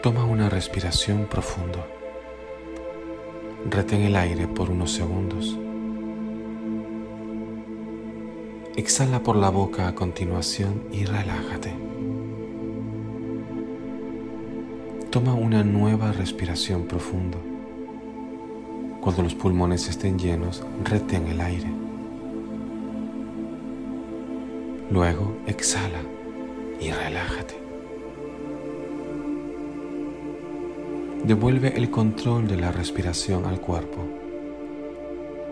Toma una respiración profunda. Retén el aire por unos segundos. Exhala por la boca a continuación y relájate. Toma una nueva respiración profunda. Cuando los pulmones estén llenos, retén el aire. Luego exhala y relájate. Devuelve el control de la respiración al cuerpo.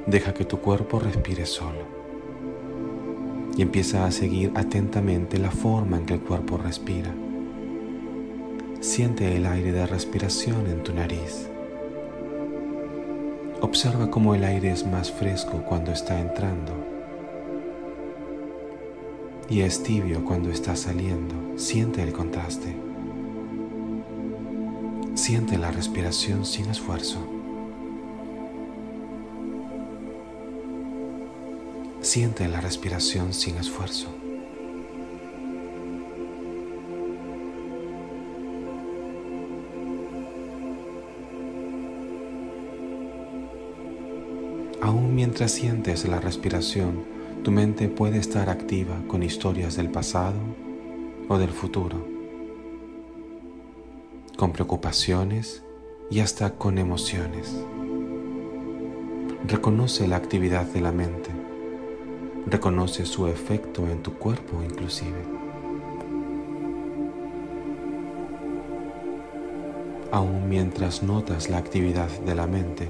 Deja que tu cuerpo respire solo. Y empieza a seguir atentamente la forma en que el cuerpo respira. Siente el aire de respiración en tu nariz. Observa cómo el aire es más fresco cuando está entrando y es tibio cuando está saliendo. Siente el contraste. Siente la respiración sin esfuerzo. Siente la respiración sin esfuerzo. Aún mientras sientes la respiración, tu mente puede estar activa con historias del pasado o del futuro con preocupaciones y hasta con emociones. Reconoce la actividad de la mente. Reconoce su efecto en tu cuerpo inclusive. Aún mientras notas la actividad de la mente,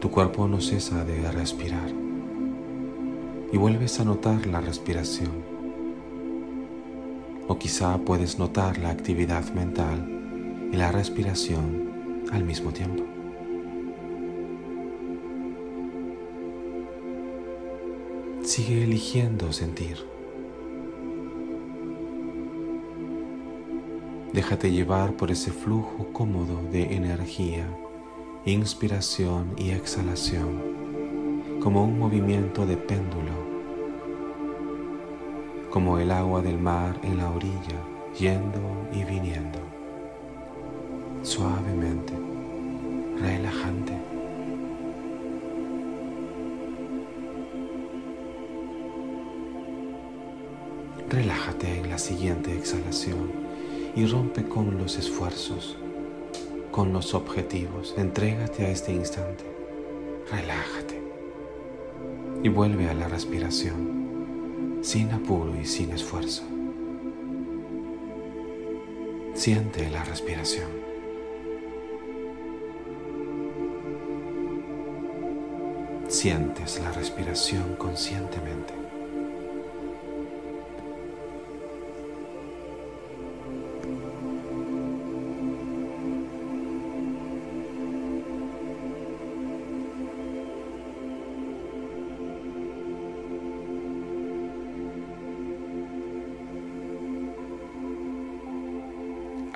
tu cuerpo no cesa de respirar y vuelves a notar la respiración o quizá puedes notar la actividad mental y la respiración al mismo tiempo. Sigue eligiendo sentir. Déjate llevar por ese flujo cómodo de energía, inspiración y exhalación, como un movimiento de péndulo como el agua del mar en la orilla, yendo y viniendo, suavemente, relajante. Relájate en la siguiente exhalación y rompe con los esfuerzos, con los objetivos. Entrégate a este instante. Relájate y vuelve a la respiración sin apuro y sin esfuerzo. Siente la respiración. Sientes la respiración conscientemente.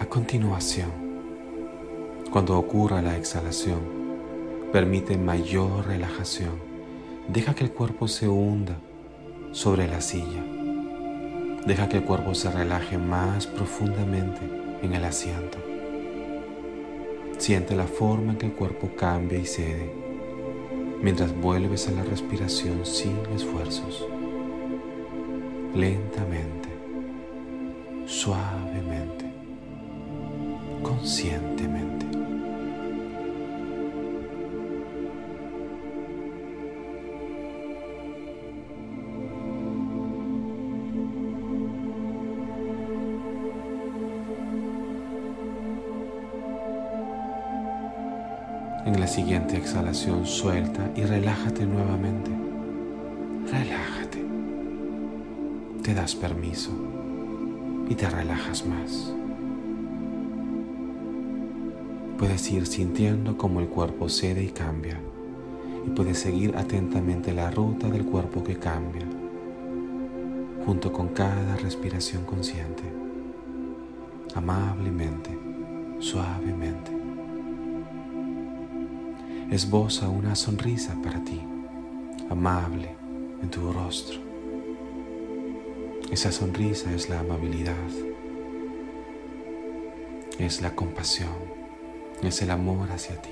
Continuación, cuando ocurra la exhalación, permite mayor relajación. Deja que el cuerpo se hunda sobre la silla. Deja que el cuerpo se relaje más profundamente en el asiento. Siente la forma en que el cuerpo cambia y cede mientras vuelves a la respiración sin esfuerzos. Lentamente, suavemente conscientemente. En la siguiente exhalación suelta y relájate nuevamente. Relájate. Te das permiso y te relajas más. Puedes ir sintiendo cómo el cuerpo cede y cambia y puedes seguir atentamente la ruta del cuerpo que cambia junto con cada respiración consciente, amablemente, suavemente. Esboza una sonrisa para ti, amable en tu rostro. Esa sonrisa es la amabilidad es la compasión, es el amor hacia ti.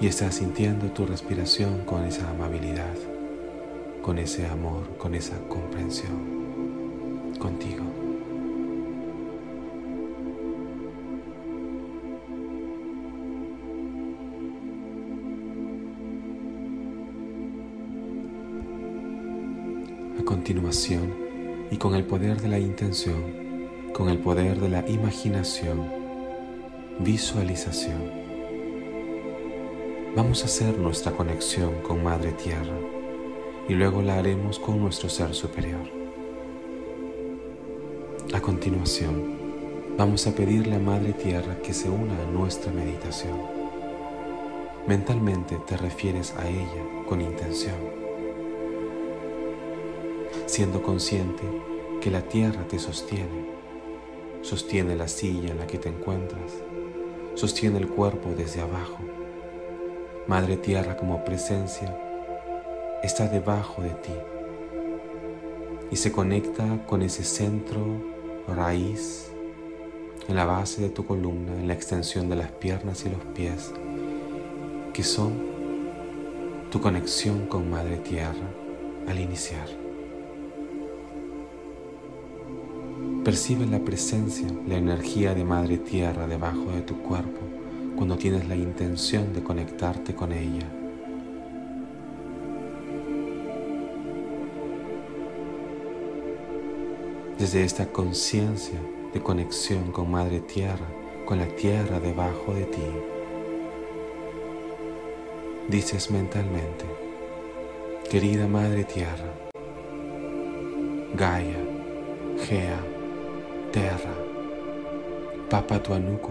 Y estás sintiendo tu respiración con esa amabilidad, con ese amor, con esa comprensión contigo. A continuación, y con el poder de la intención, con el poder de la imaginación, visualización, vamos a hacer nuestra conexión con Madre Tierra y luego la haremos con nuestro ser superior. A continuación, vamos a pedirle a Madre Tierra que se una a nuestra meditación. Mentalmente te refieres a ella con intención siendo consciente que la tierra te sostiene, sostiene la silla en la que te encuentras, sostiene el cuerpo desde abajo. Madre Tierra como presencia está debajo de ti y se conecta con ese centro raíz en la base de tu columna, en la extensión de las piernas y los pies, que son tu conexión con Madre Tierra al iniciar. Percibe la presencia, la energía de Madre Tierra debajo de tu cuerpo cuando tienes la intención de conectarte con ella. Desde esta conciencia de conexión con Madre Tierra, con la Tierra debajo de ti, dices mentalmente, querida Madre Tierra, Gaia, Gea, terra, Papatuanuku,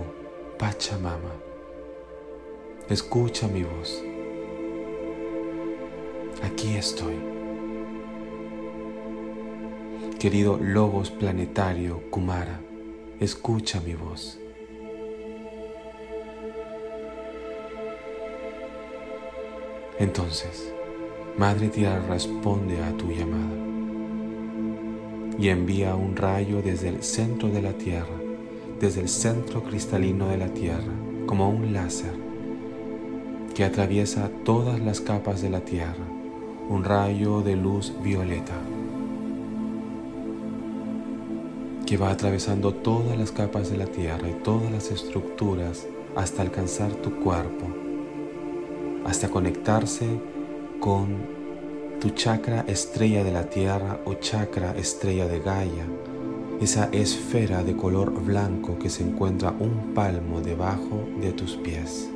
Pachamama. Escucha mi voz. Aquí estoy. Querido Logos planetario Kumara, escucha mi voz. Entonces, Madre Tierra responde a tu llamada y envía un rayo desde el centro de la Tierra, desde el centro cristalino de la Tierra, como un láser que atraviesa todas las capas de la Tierra, un rayo de luz violeta que va atravesando todas las capas de la Tierra y todas las estructuras hasta alcanzar tu cuerpo, hasta conectarse con tu chakra estrella de la Tierra o chakra estrella de Gaia, esa esfera de color blanco que se encuentra un palmo debajo de tus pies.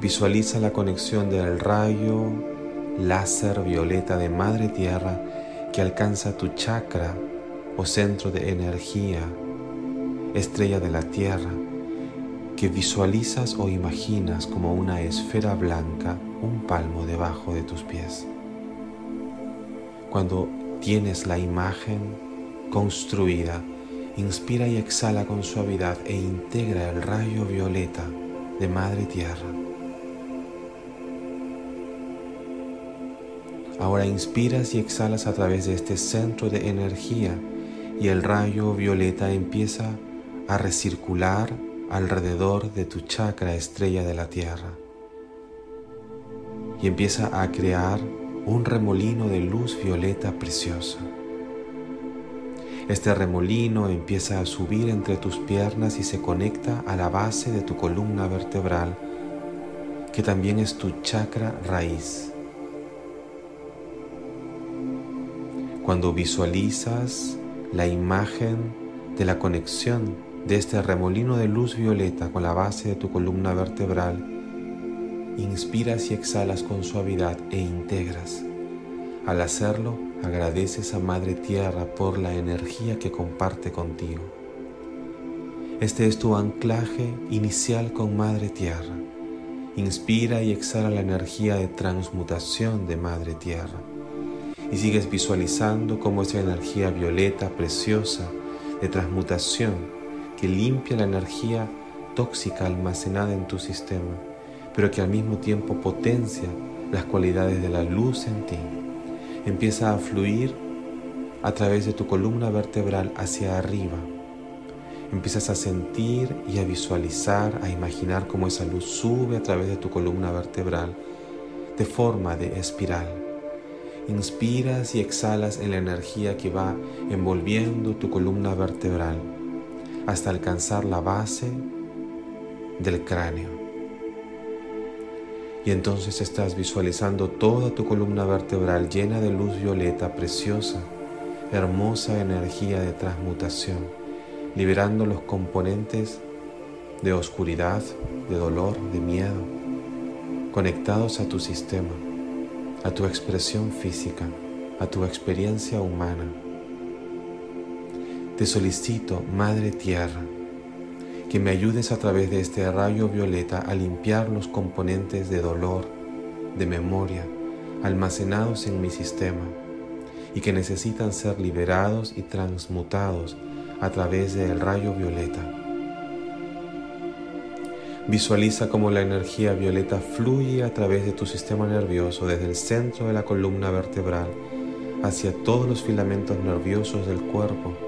Visualiza la conexión del rayo láser violeta de Madre Tierra que alcanza tu chakra o centro de energía, estrella de la Tierra, que visualizas o imaginas como una esfera blanca un palmo debajo de tus pies. Cuando tienes la imagen construida, inspira y exhala con suavidad e integra el rayo violeta de Madre Tierra. Ahora inspiras y exhalas a través de este centro de energía y el rayo violeta empieza a recircular alrededor de tu chakra estrella de la tierra y empieza a crear un remolino de luz violeta preciosa. Este remolino empieza a subir entre tus piernas y se conecta a la base de tu columna vertebral, que también es tu chakra raíz. Cuando visualizas la imagen de la conexión de este remolino de luz violeta con la base de tu columna vertebral, inspiras y exhalas con suavidad e integras. Al hacerlo, agradeces a Madre Tierra por la energía que comparte contigo. Este es tu anclaje inicial con Madre Tierra. Inspira y exhala la energía de transmutación de Madre Tierra. Y sigues visualizando cómo esa energía violeta preciosa de transmutación que limpia la energía tóxica almacenada en tu sistema, pero que al mismo tiempo potencia las cualidades de la luz en ti. Empieza a fluir a través de tu columna vertebral hacia arriba. Empiezas a sentir y a visualizar, a imaginar cómo esa luz sube a través de tu columna vertebral de forma de espiral. Inspiras y exhalas en la energía que va envolviendo tu columna vertebral hasta alcanzar la base del cráneo. Y entonces estás visualizando toda tu columna vertebral llena de luz violeta preciosa, hermosa energía de transmutación, liberando los componentes de oscuridad, de dolor, de miedo, conectados a tu sistema, a tu expresión física, a tu experiencia humana. Te solicito, Madre Tierra, que me ayudes a través de este rayo violeta a limpiar los componentes de dolor, de memoria, almacenados en mi sistema y que necesitan ser liberados y transmutados a través del rayo violeta. Visualiza cómo la energía violeta fluye a través de tu sistema nervioso desde el centro de la columna vertebral hacia todos los filamentos nerviosos del cuerpo.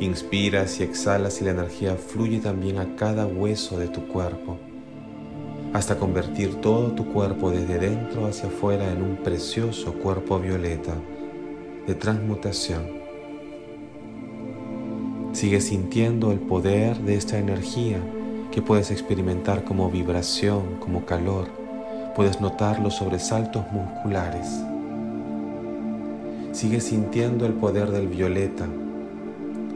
Inspiras y exhalas y la energía fluye también a cada hueso de tu cuerpo, hasta convertir todo tu cuerpo desde dentro hacia afuera en un precioso cuerpo violeta de transmutación. Sigue sintiendo el poder de esta energía que puedes experimentar como vibración, como calor. Puedes notar los sobresaltos musculares. Sigue sintiendo el poder del violeta,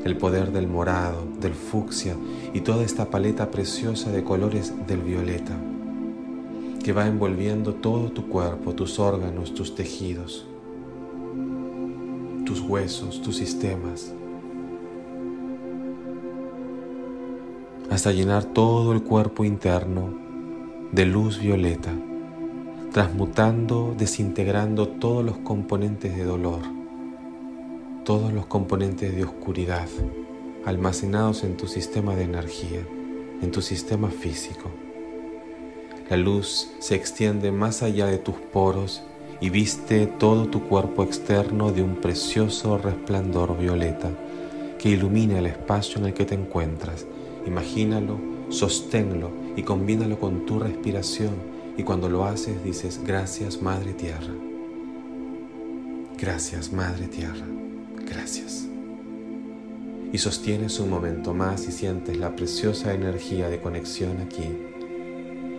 el poder del morado, del fucsia y toda esta paleta preciosa de colores del violeta que va envolviendo todo tu cuerpo, tus órganos, tus tejidos, tus huesos, tus sistemas. hasta llenar todo el cuerpo interno de luz violeta, transmutando, desintegrando todos los componentes de dolor, todos los componentes de oscuridad almacenados en tu sistema de energía, en tu sistema físico. La luz se extiende más allá de tus poros y viste todo tu cuerpo externo de un precioso resplandor violeta que ilumina el espacio en el que te encuentras Imagínalo, sosténlo y combínalo con tu respiración y cuando lo haces dices gracias Madre Tierra. Gracias Madre Tierra. Gracias. Y sostienes un momento más y sientes la preciosa energía de conexión aquí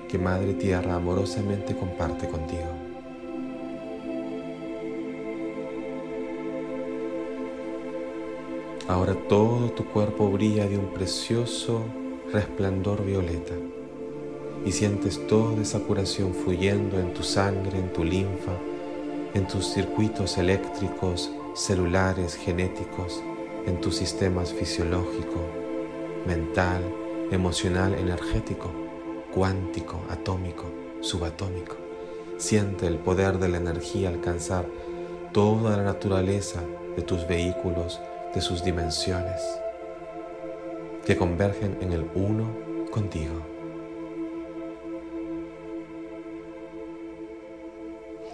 que Madre Tierra amorosamente comparte contigo. Ahora todo tu cuerpo brilla de un precioso resplandor violeta y sientes toda esa curación fluyendo en tu sangre, en tu linfa, en tus circuitos eléctricos, celulares, genéticos, en tus sistemas fisiológico, mental, emocional, energético, cuántico, atómico, subatómico. Siente el poder de la energía alcanzar toda la naturaleza de tus vehículos, de sus dimensiones que convergen en el uno contigo.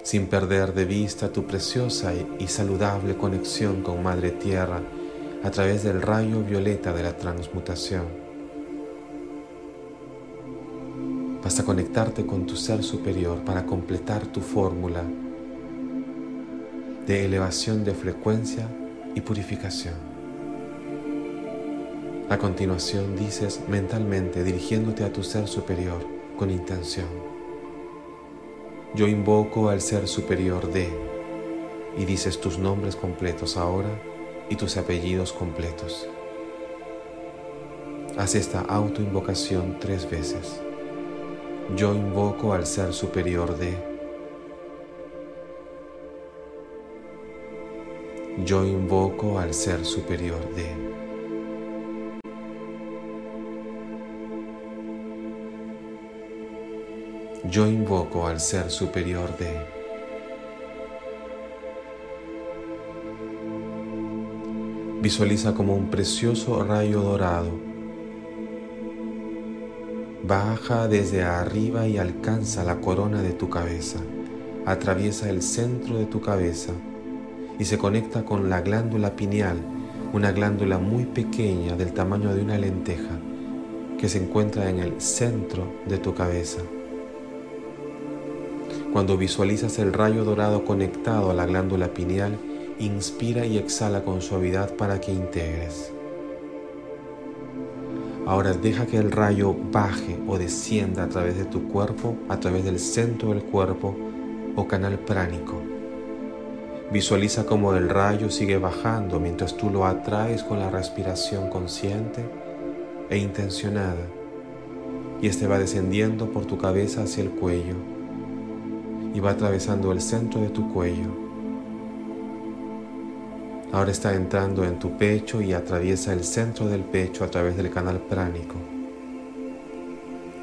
Sin perder de vista tu preciosa y saludable conexión con Madre Tierra a través del rayo violeta de la transmutación. Vas a conectarte con tu ser superior para completar tu fórmula de elevación de frecuencia y purificación. A continuación dices mentalmente dirigiéndote a tu ser superior con intención. Yo invoco al ser superior de y dices tus nombres completos ahora y tus apellidos completos. Haz esta autoinvocación tres veces. Yo invoco al ser superior de yo invoco al ser superior de. Yo invoco al ser superior de. Visualiza como un precioso rayo dorado. Baja desde arriba y alcanza la corona de tu cabeza. Atraviesa el centro de tu cabeza y se conecta con la glándula pineal, una glándula muy pequeña del tamaño de una lenteja que se encuentra en el centro de tu cabeza. Cuando visualizas el rayo dorado conectado a la glándula pineal, inspira y exhala con suavidad para que integres. Ahora deja que el rayo baje o descienda a través de tu cuerpo, a través del centro del cuerpo o canal pránico. Visualiza cómo el rayo sigue bajando mientras tú lo atraes con la respiración consciente e intencionada y este va descendiendo por tu cabeza hacia el cuello y va atravesando el centro de tu cuello Ahora está entrando en tu pecho y atraviesa el centro del pecho a través del canal pránico.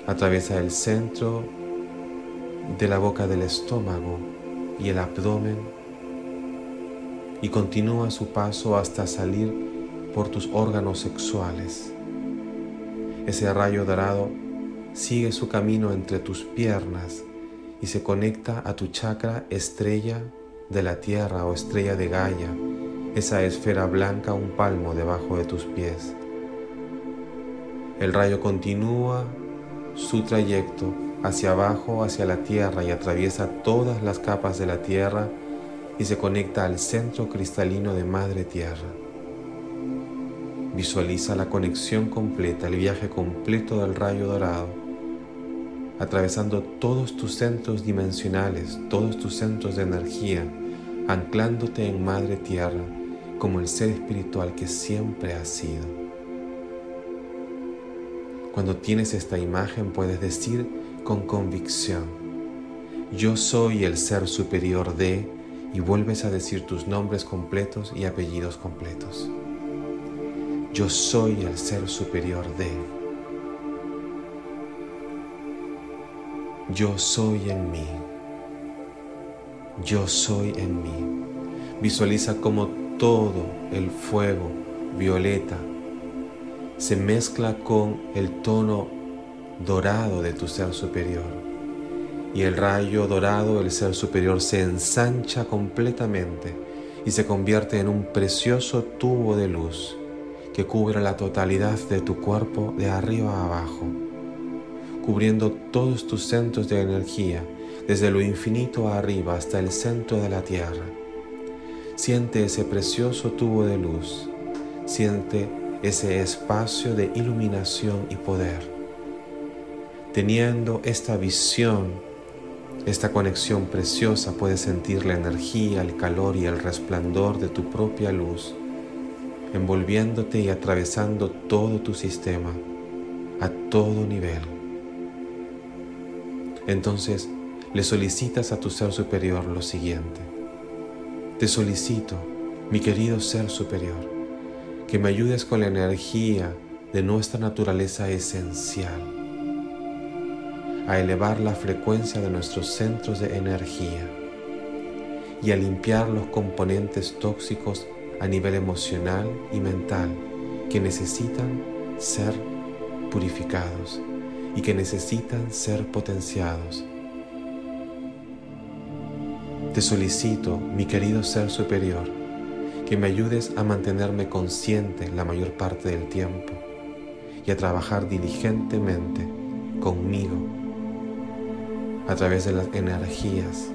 Atraviesa el centro de la boca del estómago y el abdomen y continúa su paso hasta salir por tus órganos sexuales. Ese rayo dorado sigue su camino entre tus piernas y se conecta a tu chakra estrella de la tierra o estrella de Gaia esa esfera blanca un palmo debajo de tus pies. El rayo continúa su trayecto hacia abajo, hacia la tierra y atraviesa todas las capas de la tierra y se conecta al centro cristalino de Madre Tierra. Visualiza la conexión completa, el viaje completo del rayo dorado, atravesando todos tus centros dimensionales, todos tus centros de energía, anclándote en Madre Tierra como el ser espiritual que siempre has sido. Cuando tienes esta imagen puedes decir con convicción, yo soy el ser superior de, y vuelves a decir tus nombres completos y apellidos completos. Yo soy el ser superior de. Yo soy en mí. Yo soy en mí. Visualiza cómo todo el fuego violeta se mezcla con el tono dorado de tu ser superior. Y el rayo dorado del ser superior se ensancha completamente y se convierte en un precioso tubo de luz que cubre la totalidad de tu cuerpo de arriba a abajo, cubriendo todos tus centros de energía desde lo infinito arriba hasta el centro de la tierra Siente ese precioso tubo de luz. Siente ese espacio de iluminación y poder. Teniendo esta visión, esta conexión preciosa, puedes sentir la energía, el calor y el resplandor de tu propia luz, envolviéndote y atravesando todo tu sistema a todo nivel. Entonces le solicitas a tu ser superior lo siguiente. Te solicito, mi querido Ser Superior, que me ayudes con la energía de nuestra naturaleza esencial a elevar la frecuencia de nuestros centros de energía y a limpiar los componentes tóxicos a nivel emocional y mental que necesitan ser purificados y que necesitan ser potenciados te solicito, mi querido Ser Superior, que me ayudes a mantenerme consciente la mayor parte del tiempo y a trabajar diligentemente conmigo a través de las energías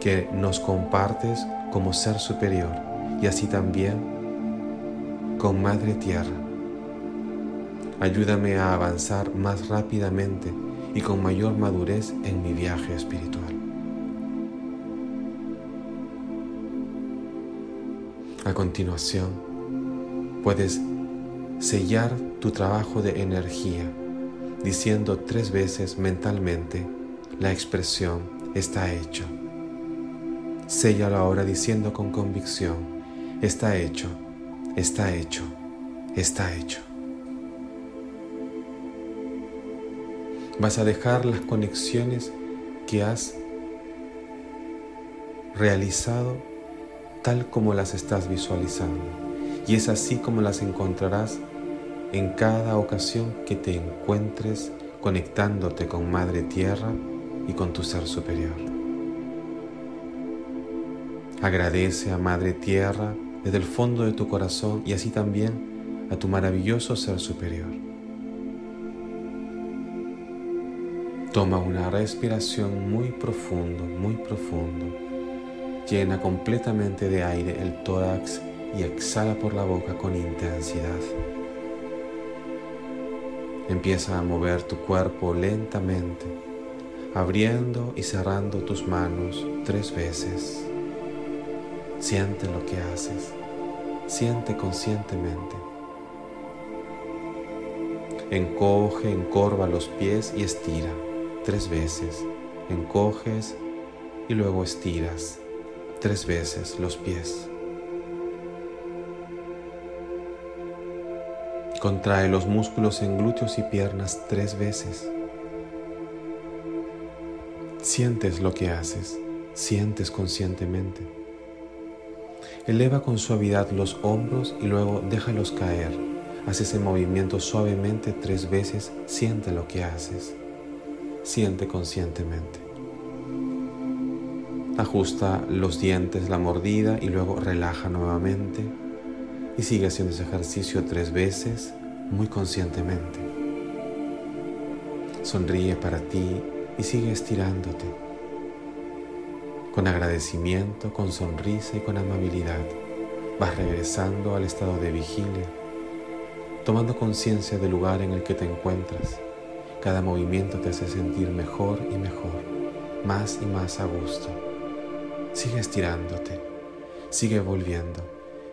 que nos compartes como Ser Superior y así también con Madre Tierra. Ayúdame a avanzar más rápidamente y con mayor madurez en mi viaje espiritual. A continuación, puedes sellar tu trabajo de energía diciendo tres veces mentalmente la expresión está hecho. Séllalo ahora diciendo con convicción, está hecho, está hecho, está hecho. Vas a dejar las conexiones que has realizado tal como las estás visualizando. Y es así como las encontrarás en cada ocasión que te encuentres conectándote con Madre Tierra y con tu ser superior. Agradece a Madre Tierra desde el fondo de tu corazón y así también a tu maravilloso ser superior. Toma una respiración muy profundo, muy profundo. Llena completamente de aire el tórax y exhala por la boca con intensidad. Empieza a mover tu cuerpo lentamente, abriendo y cerrando tus manos tres veces. Siente lo que haces, siente conscientemente. Encoge, encorva los pies y estira tres veces. Encoges y luego estiras tres veces los pies. Contrae los músculos en glúteos y piernas tres veces. Sientes lo que haces, sientes conscientemente. Eleva con suavidad los hombros y luego déjalos caer. Haz ese movimiento suavemente tres veces, siente lo que haces, siente conscientemente. Ajusta los dientes, la mordida y luego relaja nuevamente y sigue haciendo ese ejercicio tres veces muy conscientemente. Sonríe para ti y sigue estirándote. Con agradecimiento, con sonrisa y con amabilidad, vas regresando al estado de vigilia, tomando conciencia del lugar en el que te encuentras. Cada movimiento te hace sentir mejor y mejor, más y más a gusto. Sigue estirándote, sigue volviendo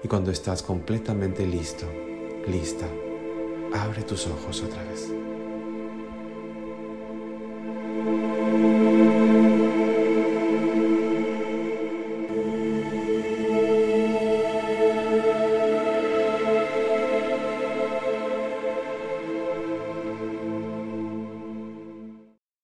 y cuando estás completamente listo, lista, abre tus ojos otra vez.